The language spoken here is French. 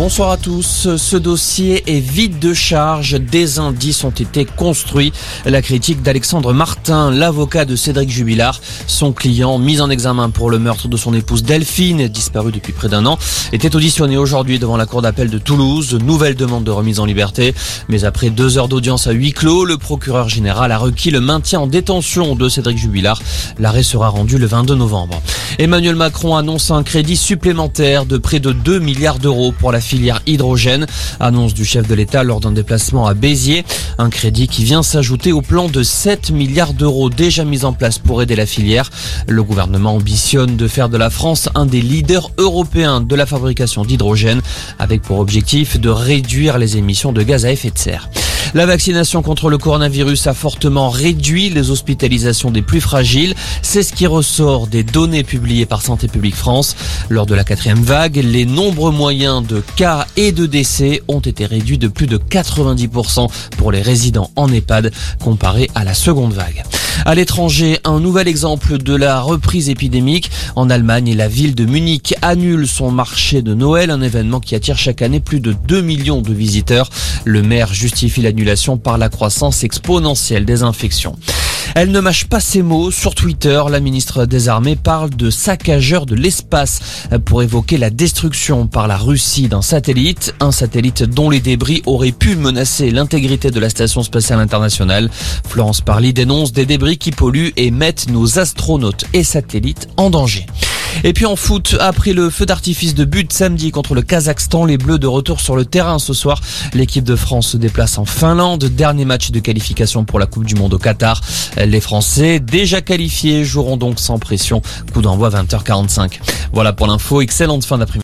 Bonsoir à tous. Ce dossier est vide de charge. Des indices ont été construits. La critique d'Alexandre Martin, l'avocat de Cédric Jubilard, son client mis en examen pour le meurtre de son épouse Delphine, disparue depuis près d'un an, était auditionné aujourd'hui devant la cour d'appel de Toulouse. Nouvelle demande de remise en liberté. Mais après deux heures d'audience à huis clos, le procureur général a requis le maintien en détention de Cédric Jubilard. L'arrêt sera rendu le 22 novembre. Emmanuel Macron annonce un crédit supplémentaire de près de 2 milliards d'euros pour la filière hydrogène. Annonce du chef de l'État lors d'un déplacement à Béziers. Un crédit qui vient s'ajouter au plan de 7 milliards d'euros déjà mis en place pour aider la filière. Le gouvernement ambitionne de faire de la France un des leaders européens de la fabrication d'hydrogène avec pour objectif de réduire les émissions de gaz à effet de serre. La vaccination contre le coronavirus a fortement réduit les hospitalisations des plus fragiles. C'est ce qui ressort des données publiées par Santé publique France. Lors de la quatrième vague, les nombreux moyens de cas et de décès ont été réduits de plus de 90% pour les résidents en EHPAD comparé à la seconde vague. À l'étranger, un nouvel exemple de la reprise épidémique. En Allemagne, la ville de Munich annule son marché de Noël, un événement qui attire chaque année plus de 2 millions de visiteurs. Le maire justifie l'annulation par la croissance exponentielle des infections. Elle ne mâche pas ses mots. Sur Twitter, la ministre des Armées parle de saccageur de l'espace pour évoquer la destruction par la Russie d'un satellite, un satellite dont les débris auraient pu menacer l'intégrité de la station spatiale internationale. Florence Parly dénonce des débris qui polluent et mettent nos astronautes et satellites en danger. Et puis en foot, après le feu d'artifice de but samedi contre le Kazakhstan, les Bleus de retour sur le terrain ce soir. L'équipe de France se déplace en Finlande. Dernier match de qualification pour la Coupe du Monde au Qatar. Les Français, déjà qualifiés, joueront donc sans pression. Coup d'envoi 20h45. Voilà pour l'info. Excellente fin d'après-midi.